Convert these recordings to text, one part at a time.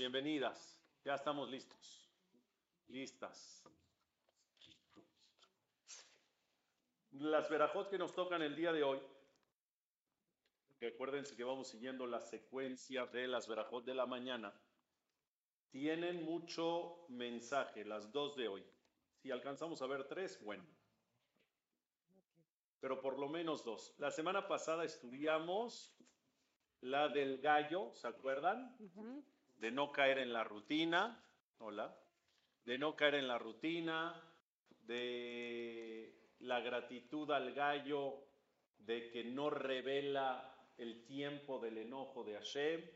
bienvenidas. Ya estamos listos. Listas. Las verajot que nos tocan el día de hoy. Recuérdense que vamos siguiendo la secuencia de las verajot de la mañana. Tienen mucho mensaje, las dos de hoy. Si alcanzamos a ver tres, bueno. Pero por lo menos dos. La semana pasada estudiamos la del gallo, ¿se acuerdan? De no caer en la rutina. Hola. De no caer en la rutina, de la gratitud al gallo, de que no revela el tiempo del enojo de Hashem.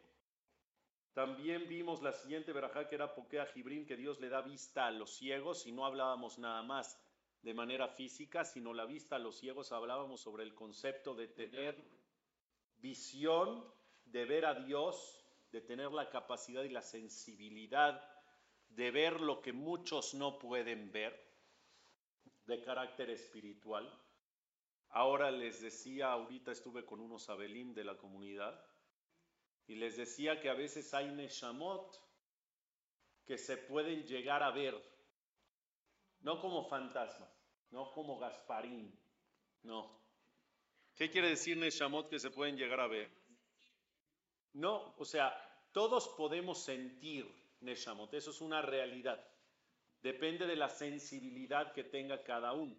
También vimos la siguiente verajá que era Pokea Jibrin, que Dios le da vista a los ciegos y no hablábamos nada más de manera física, sino la vista a los ciegos, hablábamos sobre el concepto de tener visión, de ver a Dios, de tener la capacidad y la sensibilidad de ver lo que muchos no pueden ver, de carácter espiritual. Ahora les decía, ahorita estuve con unos Abelim de la comunidad, y les decía que a veces hay Neshamot que se pueden llegar a ver, no como fantasmas, no como Gasparín, no. ¿Qué quiere decir Neshamot que se pueden llegar a ver? No, o sea, todos podemos sentir Neshamot, eso es una realidad. Depende de la sensibilidad que tenga cada uno.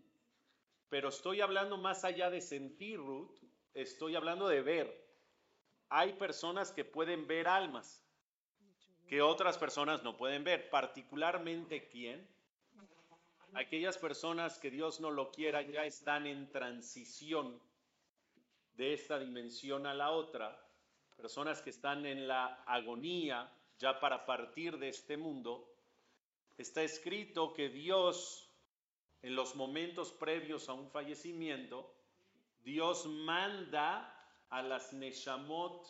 Pero estoy hablando más allá de sentir, Ruth, estoy hablando de ver. Hay personas que pueden ver almas, que otras personas no pueden ver. Particularmente, ¿quién? Aquellas personas que Dios no lo quiera ya están en transición de esta dimensión a la otra personas que están en la agonía ya para partir de este mundo, está escrito que Dios, en los momentos previos a un fallecimiento, Dios manda a las Neshamot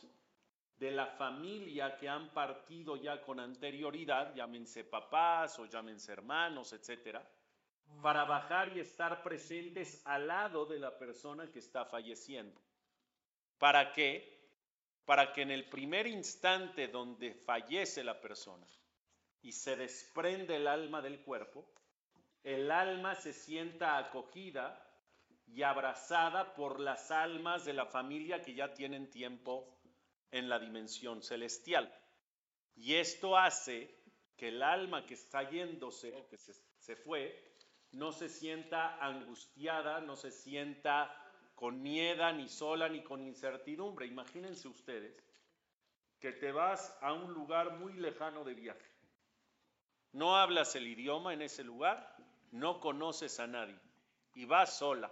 de la familia que han partido ya con anterioridad, llámense papás o llámense hermanos, etcétera, para bajar y estar presentes al lado de la persona que está falleciendo. ¿Para qué? Para que en el primer instante donde fallece la persona y se desprende el alma del cuerpo, el alma se sienta acogida y abrazada por las almas de la familia que ya tienen tiempo en la dimensión celestial. Y esto hace que el alma que está yéndose o que se, se fue no se sienta angustiada, no se sienta con miedo, ni sola, ni con incertidumbre. Imagínense ustedes que te vas a un lugar muy lejano de viaje. No hablas el idioma en ese lugar, no conoces a nadie y vas sola.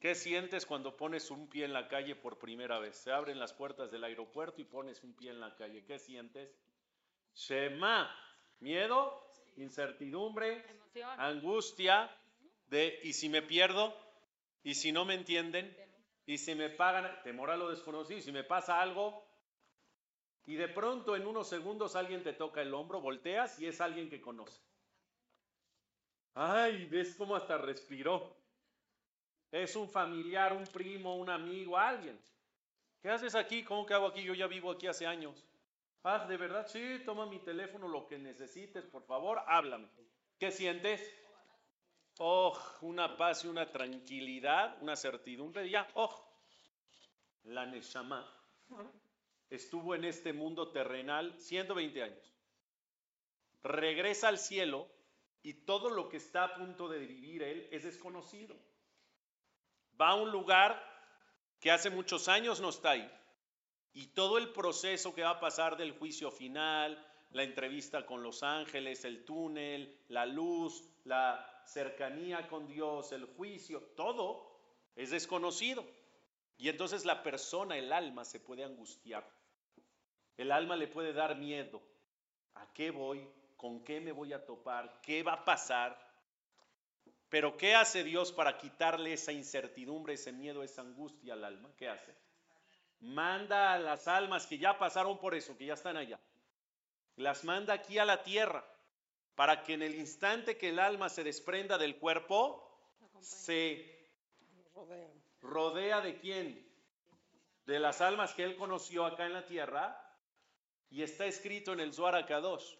¿Qué sientes cuando pones un pie en la calle por primera vez? Se abren las puertas del aeropuerto y pones un pie en la calle. ¿Qué sientes? Shema, miedo, incertidumbre, angustia de ¿y si me pierdo? Y si no me entienden, y si me pagan, temor a lo desconocido, y si me pasa algo, y de pronto en unos segundos alguien te toca el hombro, volteas y es alguien que conoce. Ay, ves cómo hasta respiró. Es un familiar, un primo, un amigo, alguien. ¿Qué haces aquí? ¿Cómo que hago aquí? Yo ya vivo aquí hace años. Ah, ¿de verdad? Sí, toma mi teléfono, lo que necesites, por favor, háblame. ¿Qué sientes? Oh, una paz y una tranquilidad, una certidumbre. Ya, oh, la Neshama estuvo en este mundo terrenal 120 años. Regresa al cielo y todo lo que está a punto de vivir él es desconocido. Va a un lugar que hace muchos años no está ahí. Y todo el proceso que va a pasar del juicio final, la entrevista con los ángeles, el túnel, la luz, la cercanía con Dios, el juicio, todo es desconocido. Y entonces la persona, el alma, se puede angustiar. El alma le puede dar miedo. ¿A qué voy? ¿Con qué me voy a topar? ¿Qué va a pasar? Pero ¿qué hace Dios para quitarle esa incertidumbre, ese miedo, esa angustia al alma? ¿Qué hace? Manda a las almas que ya pasaron por eso, que ya están allá. Las manda aquí a la tierra para que en el instante que el alma se desprenda del cuerpo, se rodea de quién? De las almas que él conoció acá en la tierra, Y está escrito en el Zohar Akadosh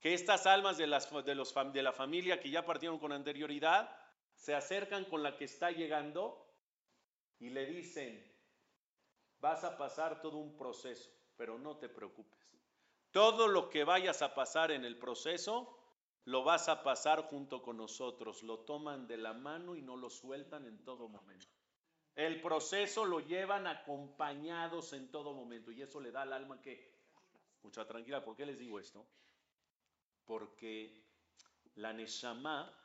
que estas almas de, las, de, los, de la familia que ya partieron con anterioridad se acercan con la que está llegando y le dicen, vas a pasar todo un proceso, pero no te preocupes. Todo lo que vayas a pasar en el proceso, lo vas a pasar junto con nosotros. Lo toman de la mano y no lo sueltan en todo momento. El proceso lo llevan acompañados en todo momento y eso le da al alma que mucha tranquilidad. ¿Por qué les digo esto? Porque la Neshama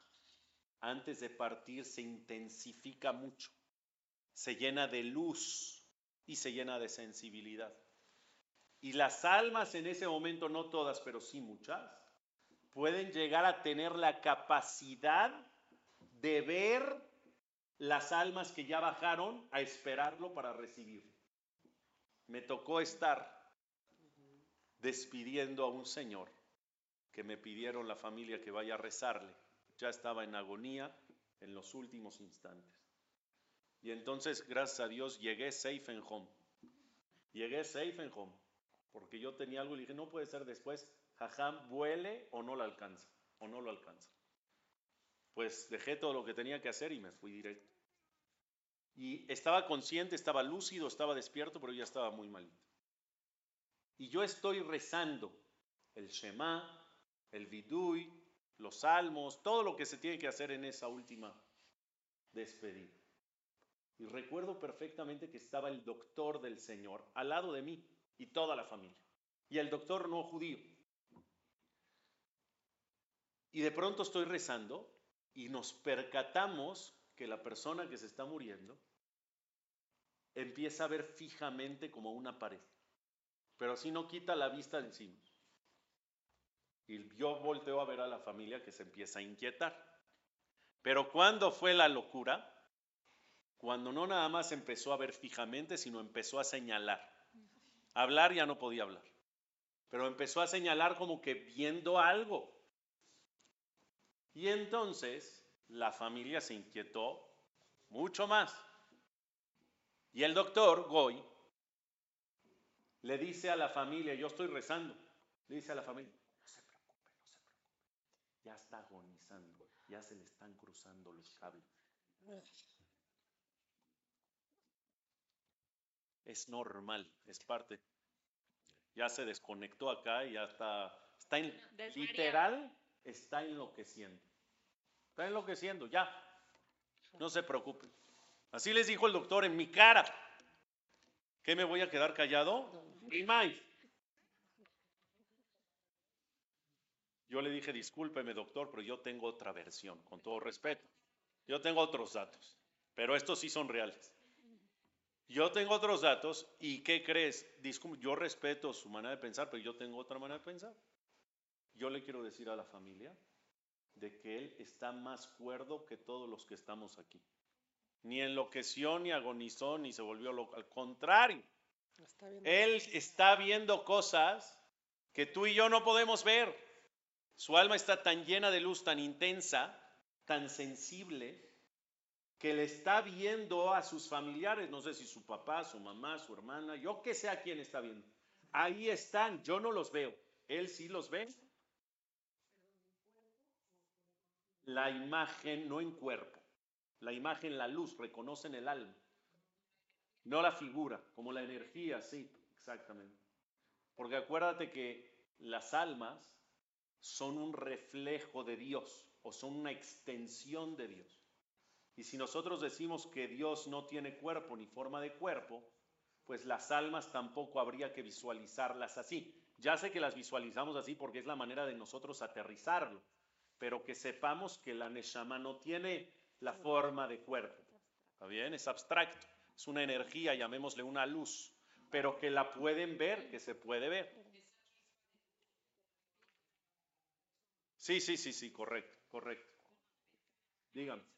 antes de partir se intensifica mucho, se llena de luz y se llena de sensibilidad. Y las almas en ese momento, no todas, pero sí muchas, pueden llegar a tener la capacidad de ver las almas que ya bajaron a esperarlo para recibir. Me tocó estar despidiendo a un señor que me pidieron la familia que vaya a rezarle. Ya estaba en agonía en los últimos instantes. Y entonces, gracias a Dios, llegué safe en home. Llegué safe en home. Porque yo tenía algo y dije, no puede ser después, jajam, vuele o no lo alcanza. O no lo alcanza. Pues dejé todo lo que tenía que hacer y me fui directo. Y estaba consciente, estaba lúcido, estaba despierto, pero ya estaba muy malito. Y yo estoy rezando el Shema, el Vidui, los salmos, todo lo que se tiene que hacer en esa última despedida. Y recuerdo perfectamente que estaba el doctor del Señor al lado de mí y toda la familia. Y el doctor no judío. Y de pronto estoy rezando y nos percatamos que la persona que se está muriendo empieza a ver fijamente como una pared, pero así no quita la vista de encima. Y yo volteo a ver a la familia que se empieza a inquietar. Pero ¿cuándo fue la locura? Cuando no nada más empezó a ver fijamente, sino empezó a señalar. Hablar ya no podía hablar, pero empezó a señalar como que viendo algo. Y entonces la familia se inquietó mucho más. Y el doctor Goy le dice a la familia, yo estoy rezando, le dice a la familia, no se preocupe, no se preocupe, ya está agonizando, ya se le están cruzando los cables. Es normal, es parte. Ya se desconectó acá y ya está, está en, literal, está enloqueciendo. Está enloqueciendo, ya. No se preocupe. Así les dijo el doctor en mi cara. ¿Qué me voy a quedar callado? Y más. Yo le dije, discúlpeme doctor, pero yo tengo otra versión, con todo respeto. Yo tengo otros datos, pero estos sí son reales. Yo tengo otros datos y ¿qué crees? yo respeto su manera de pensar, pero yo tengo otra manera de pensar. Yo le quiero decir a la familia de que él está más cuerdo que todos los que estamos aquí. Ni enloqueció, ni agonizó, ni se volvió loco. Al contrario, él está viendo cosas que tú y yo no podemos ver. Su alma está tan llena de luz, tan intensa, tan sensible, que le está viendo a sus familiares, no sé si su papá, su mamá, su hermana, yo que sé a quién está viendo. Ahí están, yo no los veo, él sí los ve. La imagen no en cuerpo, la imagen, la luz, reconocen el alma, no la figura, como la energía, sí, exactamente. Porque acuérdate que las almas son un reflejo de Dios o son una extensión de Dios. Y si nosotros decimos que Dios no tiene cuerpo ni forma de cuerpo, pues las almas tampoco habría que visualizarlas así. Ya sé que las visualizamos así porque es la manera de nosotros aterrizarlo, pero que sepamos que la Neshama no tiene la forma de cuerpo. ¿Está bien? Es abstracto, es una energía, llamémosle una luz, pero que la pueden ver, que se puede ver. Sí, sí, sí, sí, correcto, correcto. Dígame.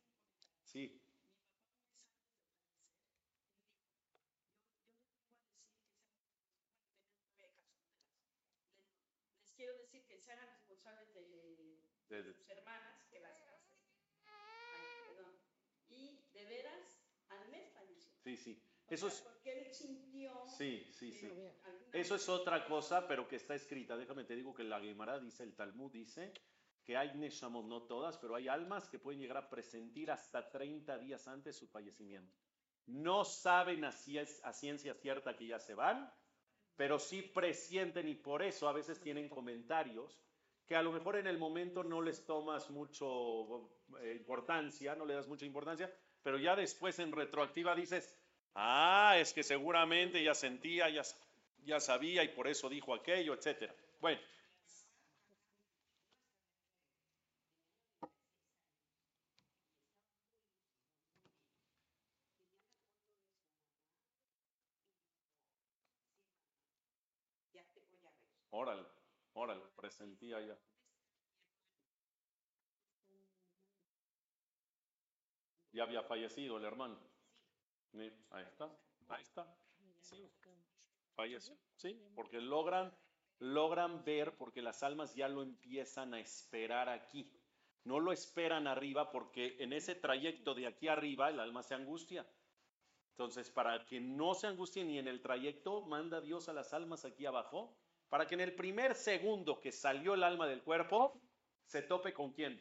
Sí. Les quiero decir que se hagan responsables de, de, sus hermanas que las hacen. Y de veras, al mes falleció. Sí, sí. Eso es, Porque él sintió sí, sí, sí. Eso es otra cosa, pero que está escrita. Déjame te digo que la Gemara dice, el Talmud dice que hay Neshamot, no todas, pero hay almas que pueden llegar a presentir hasta 30 días antes su fallecimiento. No saben a, cie- a ciencia cierta que ya se van, pero sí presienten y por eso a veces tienen comentarios que a lo mejor en el momento no les tomas mucho eh, importancia, no le das mucha importancia, pero ya después en retroactiva dices, ah, es que seguramente ya sentía, ya, ya sabía y por eso dijo aquello, etcétera. Bueno, Ya te voy a ver. Órale, órale, presentía ya. Ya había fallecido el hermano. Ahí está, ahí está. Sí, falleció. Sí, porque logran, logran ver, porque las almas ya lo empiezan a esperar aquí. No lo esperan arriba porque en ese trayecto de aquí arriba el alma se angustia. Entonces, para que no se angustien ni en el trayecto, manda Dios a las almas aquí abajo, para que en el primer segundo que salió el alma del cuerpo, se tope con quién?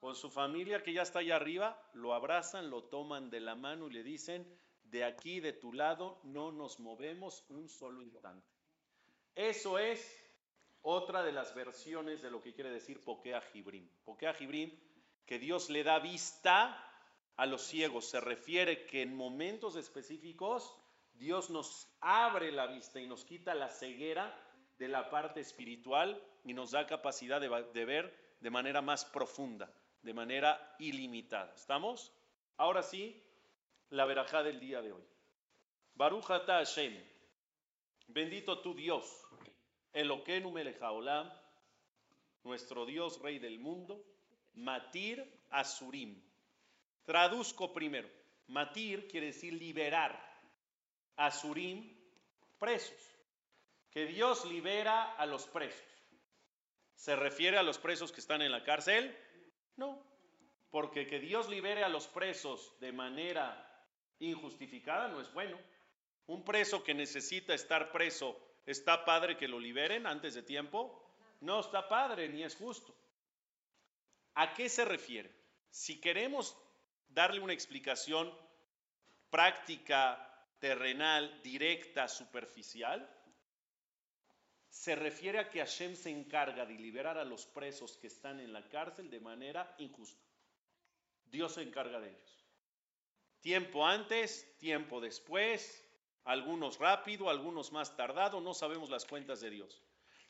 Con su familia que ya está allá arriba, lo abrazan, lo toman de la mano y le dicen, de aquí, de tu lado, no nos movemos un solo instante. Eso es otra de las versiones de lo que quiere decir Pokea Jibrim. Pokea Jibrim, que Dios le da vista a los ciegos. Se refiere que en momentos específicos Dios nos abre la vista y nos quita la ceguera de la parte espiritual y nos da capacidad de, ver de manera más profunda, de manera ilimitada. ¿Estamos? Ahora sí, la verajá del día de hoy. Baruch ata Hashem, bendito tu Dios, Eloquenu melech haolam, nuestro Dios Rey del mundo, Matir Asurim. Traduzco primero. Matir quiere decir liberar. Asurim, presos. Que Dios libera a los presos. ¿Se refiere a los presos que están en la cárcel? No. Porque que Dios libere a los presos de manera injustificada no es bueno. Un preso que necesita estar preso, ¿está padre que lo liberen antes de tiempo? No está padre ni es justo. ¿A qué se refiere? Si queremos darle una explicación práctica, terrenal, directa, superficial, se refiere a que Hashem se encarga de liberar a los presos que están en la cárcel de manera injusta. Dios se encarga de ellos. Tiempo antes, tiempo después, algunos rápido, algunos más tardado, no sabemos las cuentas de Dios.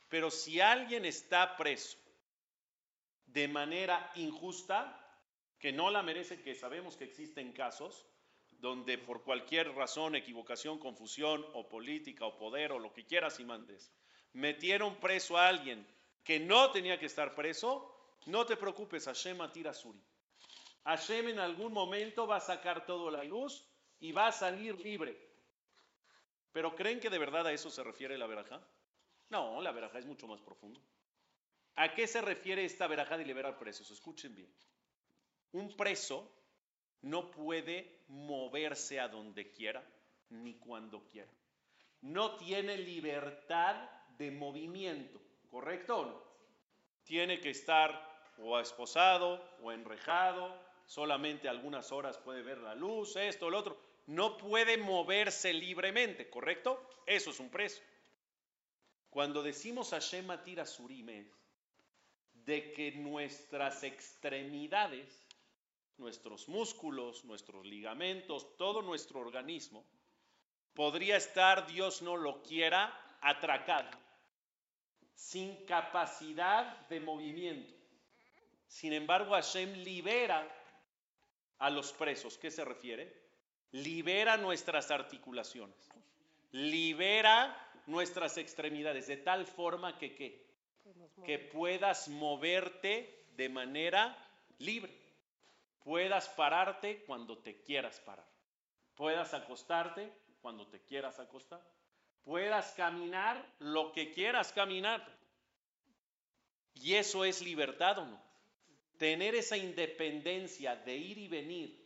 Pero si alguien está preso de manera injusta, que no la merece, que sabemos que existen casos donde por cualquier razón, equivocación, confusión o política o poder o lo que quieras y mandes, metieron preso a alguien que no tenía que estar preso, no te preocupes, Hashem atira suri. Hashem en algún momento va a sacar todo la luz y va a salir libre. ¿Pero creen que de verdad a eso se refiere la verajá? No, la verajá es mucho más profundo. ¿A qué se refiere esta verajá de liberar presos? Escuchen bien. Un preso no puede moverse a donde quiera ni cuando quiera. No tiene libertad de movimiento, ¿correcto? Tiene que estar o esposado o enrejado, solamente algunas horas puede ver la luz, esto, lo otro. No puede moverse libremente, ¿correcto? Eso es un preso. Cuando decimos Hashem Atira Surim es de que nuestras extremidades, nuestros músculos, nuestros ligamentos, todo nuestro organismo, podría estar, Dios no lo quiera, atracado, sin capacidad de movimiento. Sin embargo, Hashem libera a los presos. ¿Qué se refiere? Libera nuestras articulaciones, libera nuestras extremidades, de tal forma que ¿qué? que puedas moverte de manera libre, puedas pararte cuando te quieras parar, puedas acostarte cuando te quieras acostar, puedas caminar lo que quieras caminar. Y eso es libertad o no. Tener esa independencia de ir y venir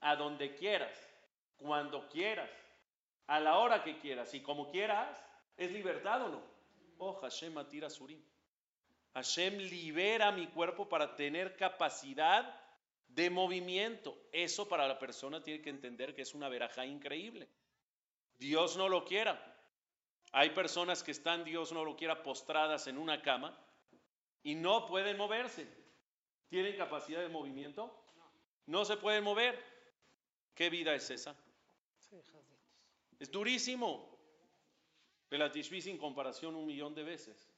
a donde quieras, cuando quieras, a la hora que quieras y como quieras, ¿es libertad o no? Oh, Hashem Atira Surim. Hashem libera mi cuerpo para tener capacidad de movimiento. Eso para la persona tiene que entender que es una veraja increíble. Dios no lo quiera. Hay personas que están, Dios no lo quiera, postradas en una cama y no pueden moverse. ¿Tienen capacidad de movimiento? No se pueden mover. ¿Qué vida es esa? Es durísimo. Pelatishvi sin comparación un millón de veces.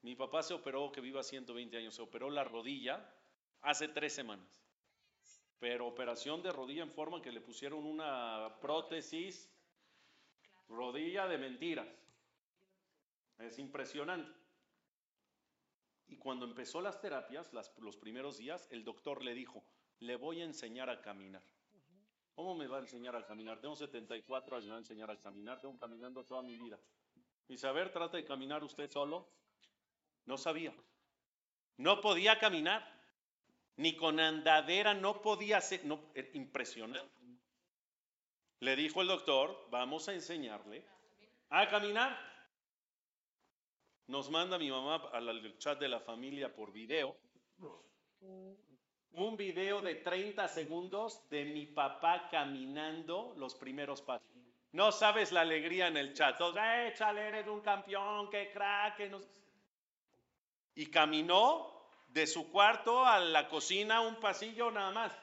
Mi papá se operó, que viva 120 años, se operó la rodilla hace tres semanas. Pero operación de rodilla en forma que le pusieron una prótesis, rodilla de mentiras. Es impresionante. Y cuando empezó las terapias, los primeros días, el doctor le dijo, le voy a enseñar a caminar. ¿Cómo me va a enseñar a caminar? Tengo 74 años, me va a enseñar a caminar, tengo caminando toda mi vida. Y saber, trata de caminar usted solo. No sabía. No podía caminar. Ni con andadera, no podía hacer. No, impresionante. Le dijo el doctor, vamos a enseñarle a caminar. Nos manda mi mamá al chat de la familia por video un video de 30 segundos de mi papá caminando los primeros pasos. No sabes la alegría en el chat. Todos, échale, eres un campeón, qué crack. Y caminó de su cuarto a la cocina un pasillo nada más.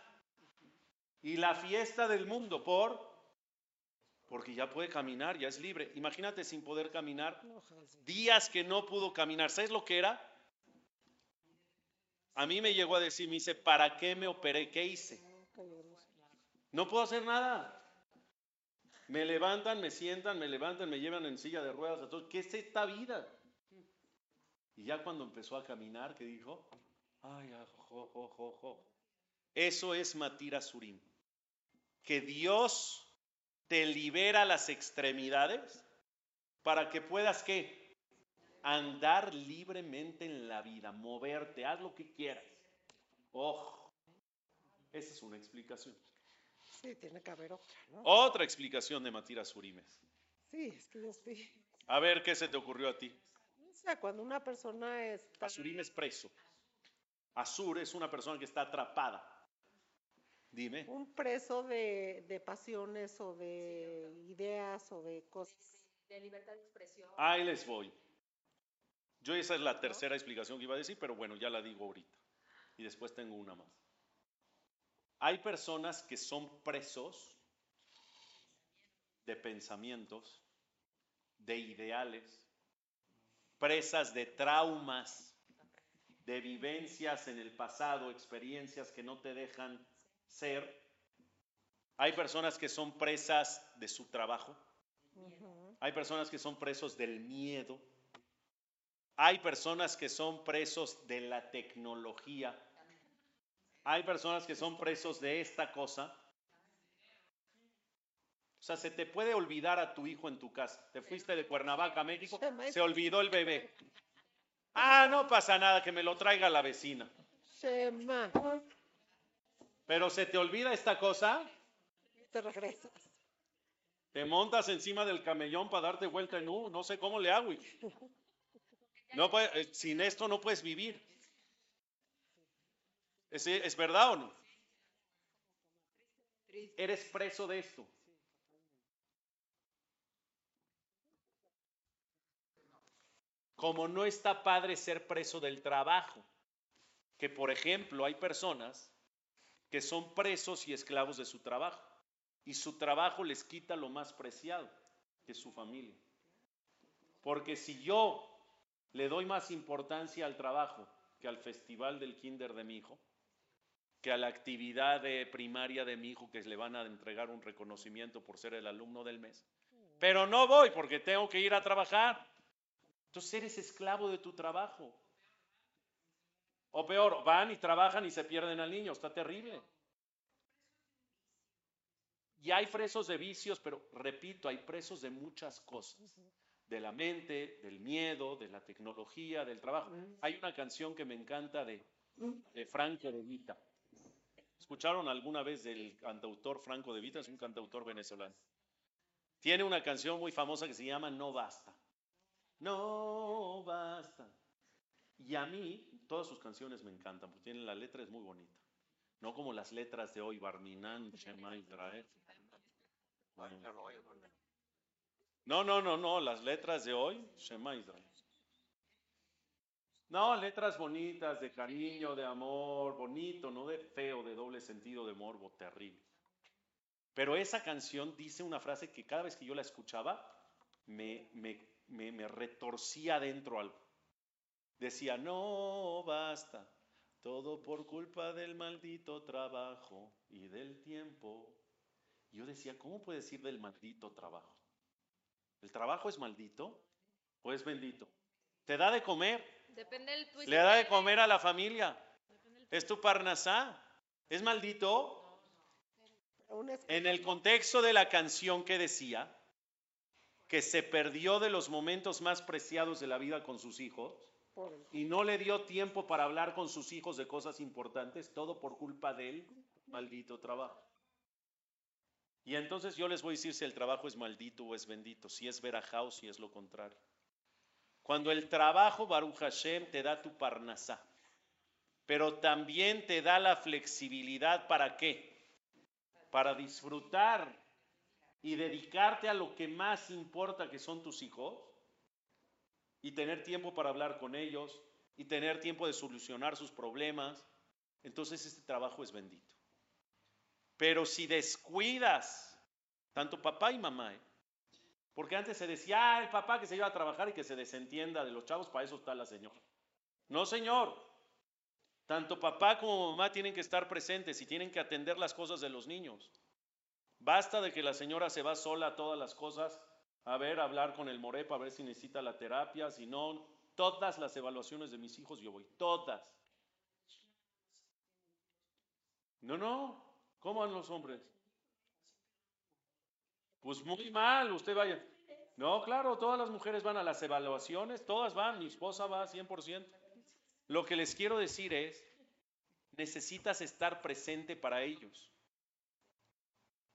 Y la fiesta del mundo por porque ya puede caminar, ya es libre. Imagínate sin poder caminar, días que no pudo caminar. ¿Sabes lo que era? A mí me llegó a decir, me dice, ¿para qué me operé? ¿Qué hice? No puedo hacer nada. Me levantan, me sientan, me levantan, me llevan en silla de ruedas. ¿Qué es esta vida? Y ya cuando empezó a caminar, que dijo, ay, jo, jo, jo, Eso es Matira Surim. Que Dios te libera las extremidades para que puedas, ¿qué? andar libremente en la vida, moverte, haz lo que quieras. Ojo, esa es una explicación. Sí, tiene que haber otra, ¿no? Otra explicación de Matira Surimes. Sí, es que yo estoy. A ver, ¿qué se te ocurrió a ti? O sea, cuando una persona está. Asurim es preso. Azur es una persona que está atrapada. Dime. Un preso de, de pasiones o de ideas o de cosas. De libertad de expresión. Ahí les voy. Yo esa es la tercera explicación que iba a decir, pero bueno, ya la digo ahorita. Y después tengo una más. Hay personas que son presos de pensamientos, de ideales, presas de traumas, de vivencias en el pasado, experiencias que no te dejan ser. Hay personas que son presas de su trabajo. Hay personas que son presos del miedo hay personas que son presos de la tecnología. Hay personas que son presos de esta cosa. O sea, se te puede olvidar a tu hijo en tu casa. Te fuiste de Cuernavaca a México, se olvidó el bebé. Ah, no pasa nada, que me lo traiga la vecina. Pero se te olvida esta cosa. Te regresas. Te montas encima del camellón para darte vuelta en U. No sé cómo le hago. No eh, sin esto no puedes vivir. ¿Es, ¿Es verdad o no? Eres preso de esto. Como no está padre ser preso del trabajo, que por ejemplo hay personas que son presos y esclavos de su trabajo, y su trabajo les quita lo más preciado, que es su familia. Porque si yo le doy más importancia al trabajo que al festival del kinder de mi hijo, que a la actividad de primaria de mi hijo que le van a entregar un reconocimiento por ser el alumno del mes. Pero no voy porque tengo que ir a trabajar. Entonces eres esclavo de tu trabajo. O peor, van y trabajan y se pierden al niño. Está terrible. Y hay presos de vicios, pero repito, hay presos de muchas cosas de la mente, del miedo, de la tecnología, del trabajo. Hay una canción que me encanta de, Franco de Vita. ¿Escucharon alguna vez del cantautor Franco de Vita? Es un cantautor venezolano. tiene una canción muy famosa que se llama No Basta. No basta. Y a mí, todas sus canciones me encantan, porque tienen la letra es muy bonita. No como las letras de hoy, Barminan, Shema Israel. No, no, no, no, las letras de hoy, Shema Israel. No, letras bonitas, de cariño, de amor, bonito, no de feo, de doble sentido, de morbo, terrible. Pero esa canción dice una frase que cada vez que yo la escuchaba me, me, me, me retorcía dentro algo. Decía, no basta, todo por culpa del maldito trabajo y del tiempo. Yo decía, ¿cómo puede decir del maldito trabajo? ¿El trabajo es maldito o es bendito? ¿Te da de comer? Depende del twist. ¿Le da de comer a la familia? ¿Es tu parnasá? ¿Es maldito? En el contexto de la canción que decía que se perdió de los momentos más preciados de la vida con sus hijos y no le dio tiempo para hablar con sus hijos de cosas importantes, todo por culpa del maldito trabajo. Y entonces yo les voy a decir si el trabajo es maldito o es bendito, si es verajá o si es lo contrario. Cuando el trabajo, Baruch Hashem, te da tu parnasá, pero también te da la flexibilidad para qué? Para disfrutar y dedicarte a lo que más importa, que son tus hijos, y tener tiempo para hablar con ellos, y tener tiempo de solucionar sus problemas, entonces este trabajo es bendito. Pero si descuidas, tanto papá y mamá, ¿eh? porque antes se decía, ah, el papá que se iba a trabajar y que se desentienda de los chavos, para eso está la señora. No, señor. Tanto papá como mamá tienen que estar presentes y tienen que atender las cosas de los niños. Basta de que la señora se va sola a todas las cosas, a ver, hablar con el morepa, a ver si necesita la terapia, si no, todas las evaluaciones de mis hijos yo voy, todas. No, no, ¿cómo van los hombres? Pues muy mal, usted vaya. No, claro, todas las mujeres van a las evaluaciones, todas van, mi esposa va 100%. Lo que les quiero decir es, necesitas estar presente para ellos.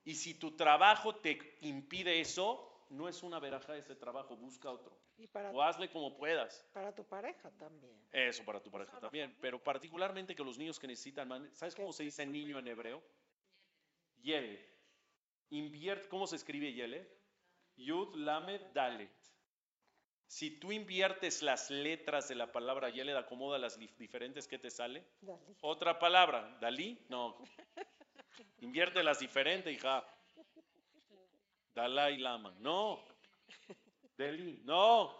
Y si tu trabajo te impide eso, no es una veraja ese trabajo, busca otro. y para, O hazle como puedas. para tu pareja también. Eso para tu pareja también. Pero particularmente que los niños que necesitan. ¿Sabes cómo se dice niño en hebreo? Yele. Invierte, ¿cómo se escribe Yele? Yud, Lamed, Dalet. Si tú inviertes las letras de la palabra Yele, acomoda las dif- diferentes que te sale. Otra palabra, Dalí, no. Invierte las diferentes, hija. Dalai Lama, no. Delhi, no.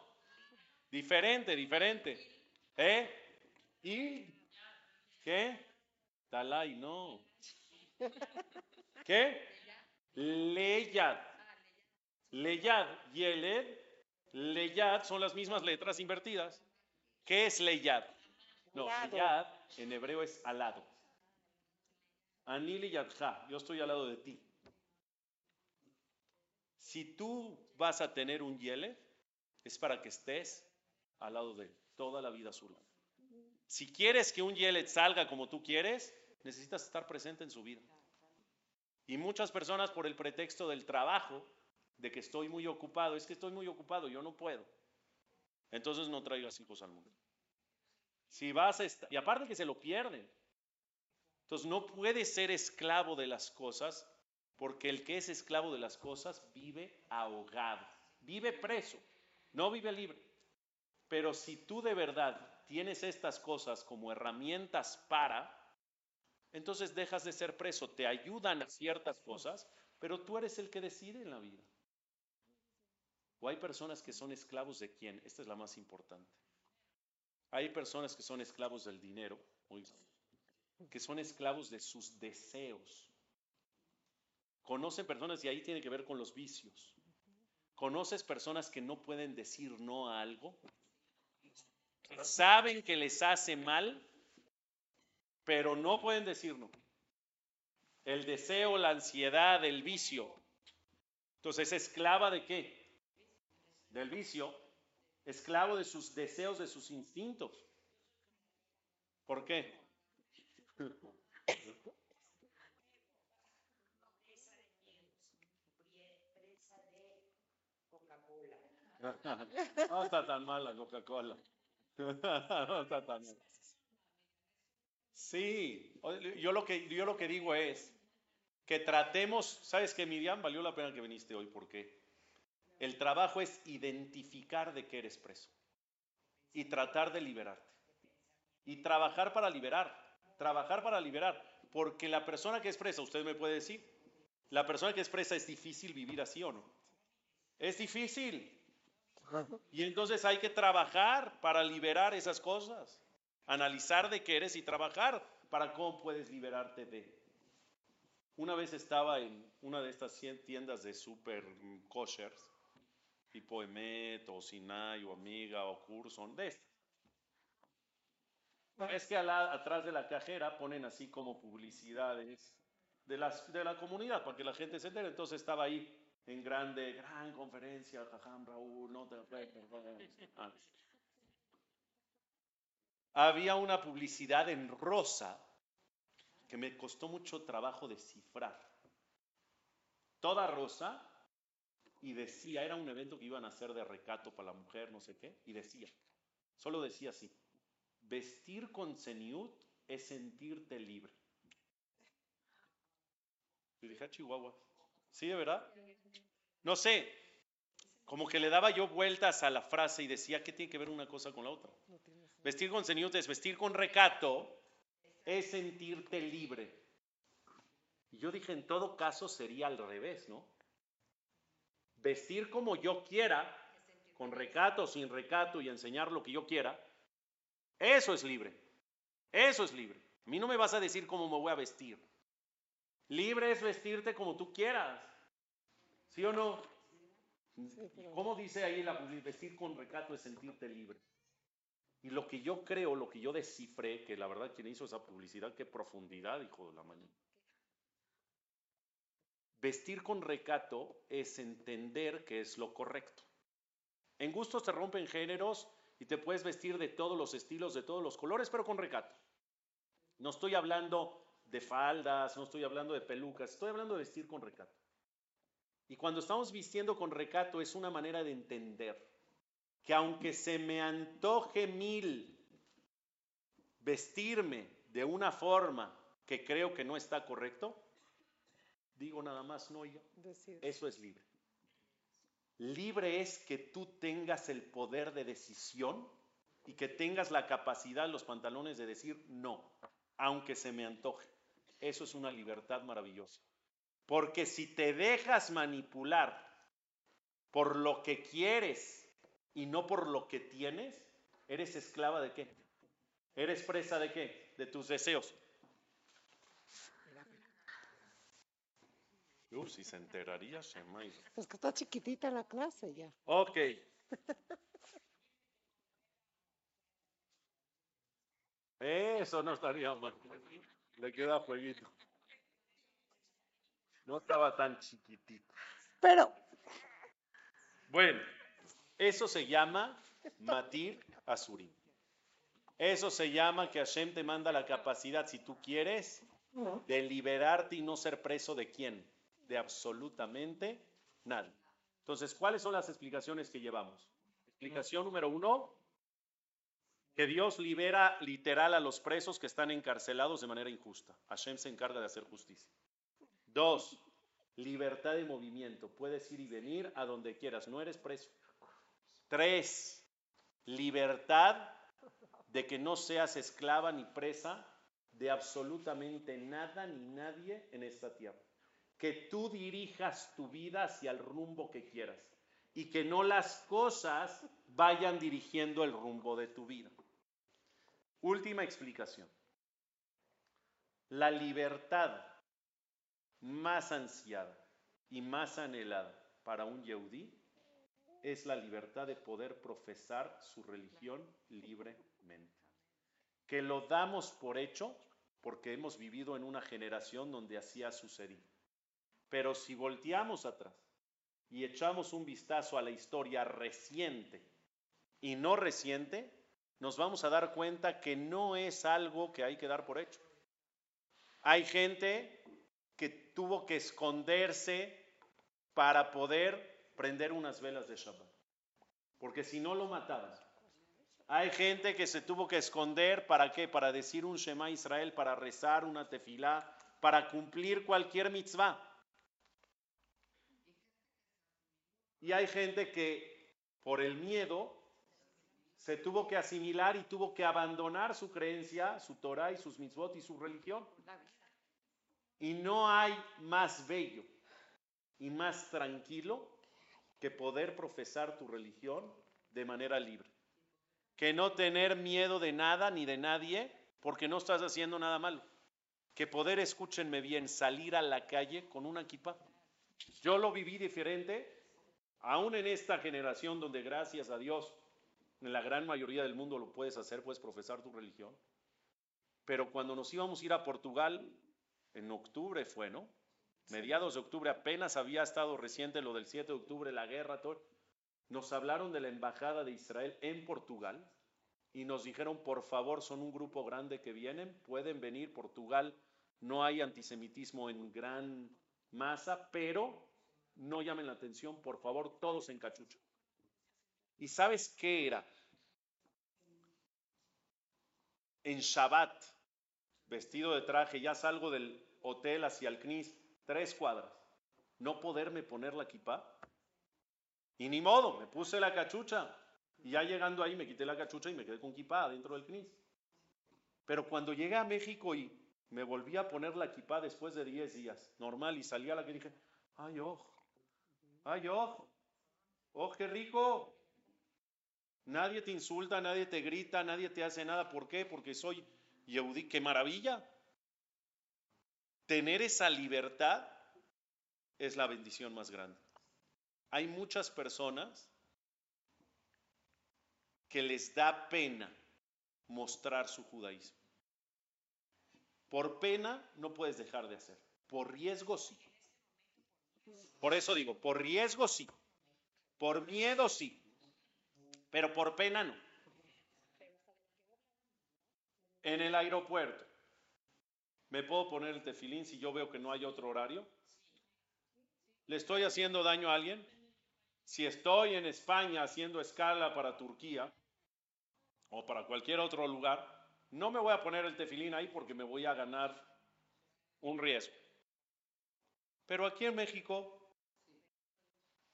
Diferente, diferente. ¿Eh? ¿Y? ¿Qué? Dalai, no. ¿Qué? Leyad. Leyad. Yeled. Leyad son las mismas letras invertidas. ¿Qué es Leyad? No. Leyad en hebreo es al lado. Anil y Yadja, yo estoy al lado de ti. Si tú vas a tener un Yele, es para que estés al lado de él toda la vida a su lado. Si quieres que un Yele salga como tú quieres, necesitas estar presente en su vida. Y muchas personas por el pretexto del trabajo, de que estoy muy ocupado, es que estoy muy ocupado, yo no puedo. Entonces no traigas hijos al mundo. Si vas a estar, y aparte que se lo pierden. Entonces no puedes ser esclavo de las cosas, porque el que es esclavo de las cosas vive ahogado, vive preso, no vive libre. Pero si tú de verdad tienes estas cosas como herramientas para, entonces dejas de ser preso, te ayudan a ciertas cosas, pero tú eres el que decide en la vida. O hay personas que son esclavos de quién, esta es la más importante. Hay personas que son esclavos del dinero, que son esclavos de sus deseos. Conocen personas y ahí tiene que ver con los vicios. ¿Conoces personas que no pueden decir no a algo? Saben que les hace mal, pero no pueden decir no. El deseo, la ansiedad, el vicio. Entonces, ¿esclava de qué? Del vicio. Esclavo de sus deseos, de sus instintos. ¿Por qué? No está tan mal la Coca-Cola. No está tan mal. Sí, yo lo que, yo lo que digo es que tratemos, ¿sabes qué, Miriam? Valió la pena que viniste hoy porque el trabajo es identificar de qué eres preso y tratar de liberarte. Y trabajar para liberar, trabajar para liberar, porque la persona que es presa, usted me puede decir, la persona que es presa es difícil vivir así o no. Es difícil. Y entonces hay que trabajar para liberar esas cosas, analizar de qué eres y trabajar para cómo puedes liberarte de. Una vez estaba en una de estas tiendas de super kosher, tipo Emet o Sinai o Amiga o Curson, de estas. Es que atrás de la cajera ponen así como publicidades de, las, de la comunidad para que la gente se entere. Entonces estaba ahí en grande, gran conferencia, Raúl, no te ah. Había una publicidad en rosa que me costó mucho trabajo descifrar. Toda rosa y decía, era un evento que iban a hacer de recato para la mujer, no sé qué, y decía, solo decía así, vestir con ceniut es sentirte libre. Y dije, ah, Chihuahua, ¿sí de verdad? No sé, como que le daba yo vueltas a la frase y decía, ¿qué tiene que ver una cosa con la otra? Vestir con ceniut es vestir con recato, es sentirte libre. Y yo dije, en todo caso sería al revés, ¿no? Vestir como yo quiera, con recato, sin recato y enseñar lo que yo quiera, eso es libre. Eso es libre. A mí no me vas a decir cómo me voy a vestir. Libre es vestirte como tú quieras. ¿Sí o no? ¿Cómo dice ahí la vestir con recato es sentirte libre? Y lo que yo creo, lo que yo descifré, que la verdad quien hizo esa publicidad, qué profundidad, hijo de la mañana. Vestir con recato es entender que es lo correcto. En gustos te rompen géneros y te puedes vestir de todos los estilos, de todos los colores, pero con recato. No estoy hablando de faldas, no estoy hablando de pelucas, estoy hablando de vestir con recato. Y cuando estamos vistiendo con recato es una manera de entender que aunque se me antoje mil vestirme de una forma que creo que no está correcto, digo nada más no yo. Eso es libre. Libre es que tú tengas el poder de decisión y que tengas la capacidad, los pantalones de decir no, aunque se me antoje. Eso es una libertad maravillosa. Porque si te dejas manipular por lo que quieres y no por lo que tienes, eres esclava de qué? ¿Eres presa de qué? De tus deseos. Uf, si se enteraría, se me Es que está chiquitita la clase ya. Ok. Eso no estaría mal. Le queda jueguito. No estaba tan chiquitito. Pero. Bueno, eso se llama Matir Azurim. Eso se llama que Hashem te manda la capacidad, si tú quieres, de liberarte y no ser preso de quién de absolutamente nada. Entonces, ¿cuáles son las explicaciones que llevamos? Explicación número uno, que Dios libera literal a los presos que están encarcelados de manera injusta. Hashem se encarga de hacer justicia. Dos, libertad de movimiento. Puedes ir y venir a donde quieras, no eres preso. Tres, libertad de que no seas esclava ni presa de absolutamente nada ni nadie en esta tierra que tú dirijas tu vida hacia el rumbo que quieras y que no las cosas vayan dirigiendo el rumbo de tu vida. Última explicación. La libertad más ansiada y más anhelada para un Yehudí es la libertad de poder profesar su religión libremente. Que lo damos por hecho porque hemos vivido en una generación donde así ha sucedido. Pero si volteamos atrás y echamos un vistazo a la historia reciente y no reciente, nos vamos a dar cuenta que no es algo que hay que dar por hecho. Hay gente que tuvo que esconderse para poder prender unas velas de Shabbat. porque si no lo mataban. Hay gente que se tuvo que esconder, ¿para qué? Para decir un Shema Israel, para rezar una tefilá, para cumplir cualquier mitzvah. Y hay gente que por el miedo se tuvo que asimilar y tuvo que abandonar su creencia, su Torah y sus mitzvot y su religión. Y no hay más bello y más tranquilo que poder profesar tu religión de manera libre. Que no tener miedo de nada ni de nadie porque no estás haciendo nada malo. Que poder, escúchenme bien, salir a la calle con una equipa. Yo lo viví diferente Aún en esta generación donde gracias a Dios en la gran mayoría del mundo lo puedes hacer, puedes profesar tu religión. Pero cuando nos íbamos a ir a Portugal, en octubre fue, ¿no? Mediados de octubre, apenas había estado reciente lo del 7 de octubre, la guerra, todo. Nos hablaron de la embajada de Israel en Portugal y nos dijeron, por favor, son un grupo grande que vienen, pueden venir, Portugal, no hay antisemitismo en gran masa, pero no llamen la atención, por favor, todos en cachucha. ¿Y sabes qué era? En Shabbat, vestido de traje, ya salgo del hotel hacia el CNIS, tres cuadras, no poderme poner la equipa. Y ni modo, me puse la cachucha. Y ya llegando ahí me quité la cachucha y me quedé con equipa dentro del CNIS. Pero cuando llegué a México y me volví a poner la equipa después de 10 días, normal, y salí a la que dije, ay, ojo, Ay, oh, oh, qué rico. Nadie te insulta, nadie te grita, nadie te hace nada. ¿Por qué? Porque soy Yehudi. ¡Qué maravilla! Tener esa libertad es la bendición más grande. Hay muchas personas que les da pena mostrar su judaísmo. Por pena no puedes dejar de hacer. Por riesgo sí. Por eso digo, por riesgo sí, por miedo sí, pero por pena no. En el aeropuerto, ¿me puedo poner el tefilín si yo veo que no hay otro horario? ¿Le estoy haciendo daño a alguien? Si estoy en España haciendo escala para Turquía o para cualquier otro lugar, no me voy a poner el tefilín ahí porque me voy a ganar un riesgo. Pero aquí en México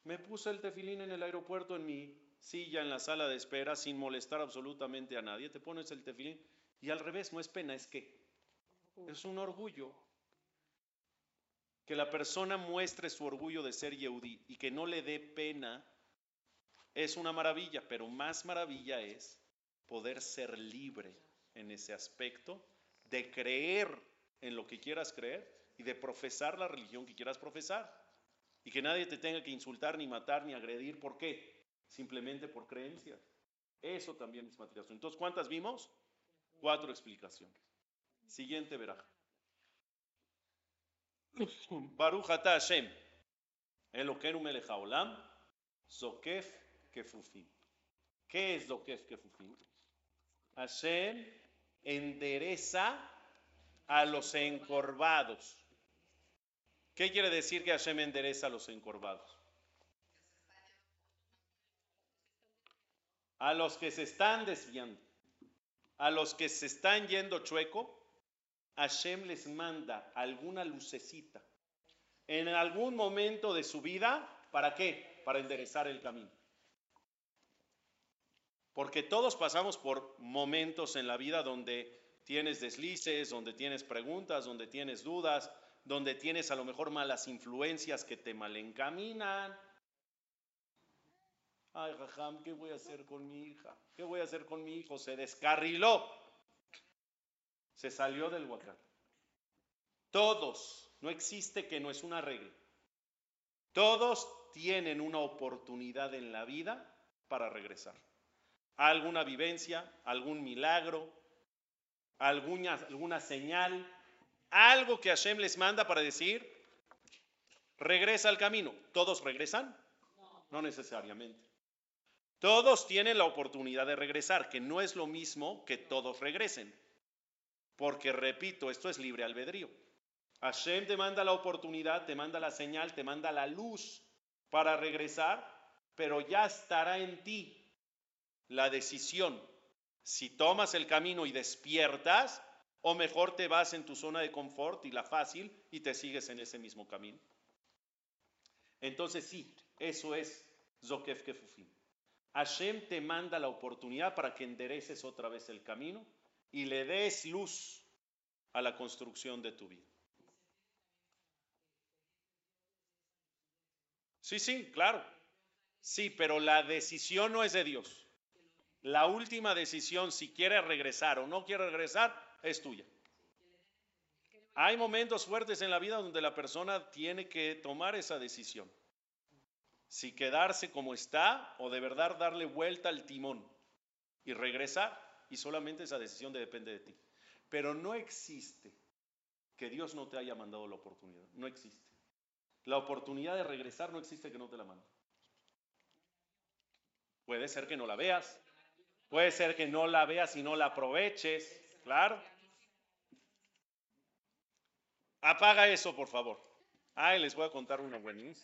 me puse el tefilín en el aeropuerto en mi silla en la sala de espera sin molestar absolutamente a nadie. Te pones el tefilín y al revés, no es pena, es que es un orgullo. Que la persona muestre su orgullo de ser Yehudi y que no le dé pena es una maravilla, pero más maravilla es poder ser libre en ese aspecto, de creer en lo que quieras creer y de profesar la religión que quieras profesar y que nadie te tenga que insultar, ni matar, ni agredir. ¿Por qué? Simplemente por creencias. Eso también es material. Entonces, ¿cuántas vimos? Cuatro explicaciones. Siguiente verá. Baruch ata Hashem, Elokeinu melech haolam, Zokef kefufim. ¿Qué es Zokef kefufim? Hashem endereza a los encorvados. ¿Qué quiere decir que Hashem endereza a los encorvados? A los que se están desviando, a los que se están yendo chueco, Hashem les manda alguna lucecita en algún momento de su vida, ¿para qué? Para enderezar el camino. Porque todos pasamos por momentos en la vida donde tienes deslices, donde tienes preguntas, donde tienes dudas, donde tienes a lo mejor malas influencias que te malencaminan. Ay, Jajam, ¿qué voy a hacer con mi hija? ¿Qué voy a hacer con mi hijo? Se descarriló. Se salió del huacán. Todos, no existe que no es una regla. Todos tienen una oportunidad en la vida para regresar. Alguna vivencia, algún milagro, alguna, alguna señal, algo que Hashem les manda para decir, regresa al camino. ¿Todos regresan? No necesariamente. Todos tienen la oportunidad de regresar, que no es lo mismo que todos regresen. Porque, repito, esto es libre albedrío. Hashem te manda la oportunidad, te manda la señal, te manda la luz para regresar, pero ya estará en ti la decisión si tomas el camino y despiertas o mejor te vas en tu zona de confort y la fácil y te sigues en ese mismo camino. Entonces sí, eso es Zokef Kefufim. Hashem te manda la oportunidad para que endereces otra vez el camino y le des luz a la construcción de tu vida. Sí, sí, claro. Sí, pero la decisión no es de Dios. La última decisión, si quiere regresar o no quiere regresar, es tuya. Hay momentos fuertes en la vida donde la persona tiene que tomar esa decisión. Si quedarse como está o de verdad darle vuelta al timón y regresar. Y solamente esa decisión depende de ti. Pero no existe que Dios no te haya mandado la oportunidad. No existe. La oportunidad de regresar no existe que no te la mande. Puede ser que no la veas. Puede ser que no la veas y no la aproveches. Claro. Apaga eso, por favor. Ay, les voy a contar una buenísima.